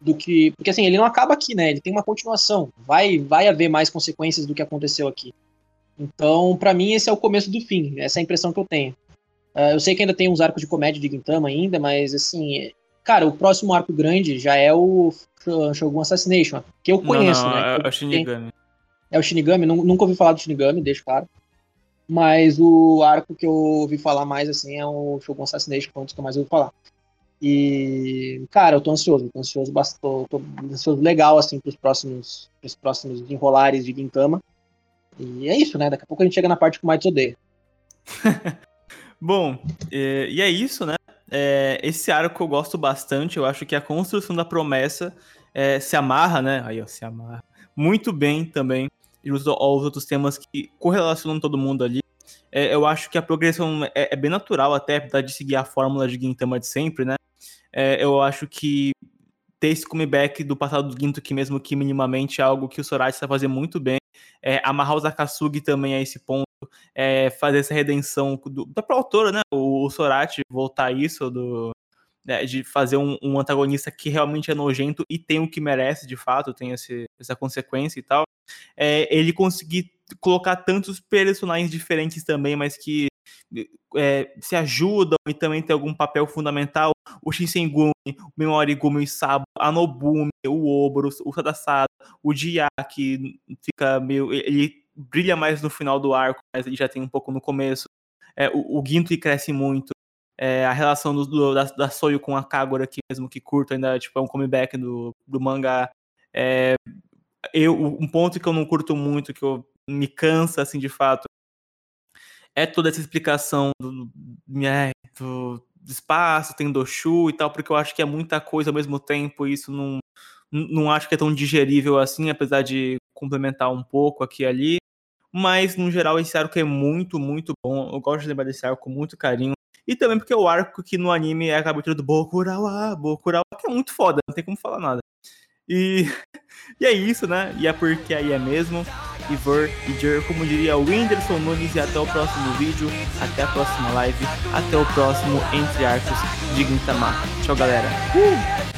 do que, porque assim ele não acaba aqui, né, ele tem uma continuação, vai, vai haver mais consequências do que aconteceu aqui. Então, para mim esse é o começo do fim, essa é a impressão que eu tenho. Uh, eu sei que ainda tem uns arcos de comédia de Gintama ainda, mas assim, cara, o próximo arco grande já é o Shogun Assassination, que eu conheço, não, não, né? É, o Shinigami é o Shinigami, nunca ouvi falar do Shinigami, deixa claro. Mas o arco que eu ouvi falar mais, assim, é o Shogun Assassination, que é um dos que eu mais ouvi falar. E, cara, eu tô ansioso, tô ansioso, tô, tô ansioso legal, assim, pros próximos, pros próximos enrolares de Gintama. E é isso, né? Daqui a pouco a gente chega na parte que o mais odeia. Bom, e, e, é isso, né? É, esse arco eu gosto bastante, eu acho que a construção da promessa é, se amarra, né? Aí, ó, se amarra muito bem também e os, os outros temas que correlacionam todo mundo ali. É, eu acho que a progressão é, é, bem natural até, apesar de seguir a fórmula de Gintama de sempre, né? É, eu acho que ter esse comeback do passado do Ginto, que mesmo que minimamente é algo que o Sorachi está fazendo muito bem. É, amarrar os Akatsugi também a esse ponto. É, fazer essa redenção do, da própria autora, né? O, o Sorachi voltar a isso do, né, de fazer um, um, antagonista que realmente é nojento e tem o que merece, de fato, tem esse, essa consequência e tal. É, ele conseguir colocar tantos personagens diferentes também, mas que é, se ajudam e também tem algum papel fundamental. O Shinsengumi, o Memorigumi, o Sabo, a Nobumi, o Oboros, o Sadasada, o Dia, que fica meio... Ele brilha mais no final do arco, mas ele já tem um pouco no começo. É, o, o Ginto cresce muito. É, a relação do, do, da, da Soyu com a Kagura aqui mesmo, que curto ainda, tipo, é um comeback do, do mangá. É, eu, um ponto que eu não curto muito, que eu, me cansa, assim, de fato, é toda essa explicação do, do, do espaço, tem Doshu e tal, porque eu acho que é muita coisa ao mesmo tempo, e isso não, não acho que é tão digerível assim, apesar de complementar um pouco aqui e ali. Mas, no geral, esse arco é muito, muito bom. Eu gosto de lembrar desse arco com muito carinho. E também porque é o arco que no anime é a abertura do Bokurawa, Bokurawa, que é muito foda, não tem como falar nada. E, e é isso, né? E é porque aí é mesmo. Ivor e Jer, como diria o Whindersson Nunes, e até o próximo vídeo, até a próxima live, até o próximo Entre Arcos de Gintama. Tchau, galera. Uh!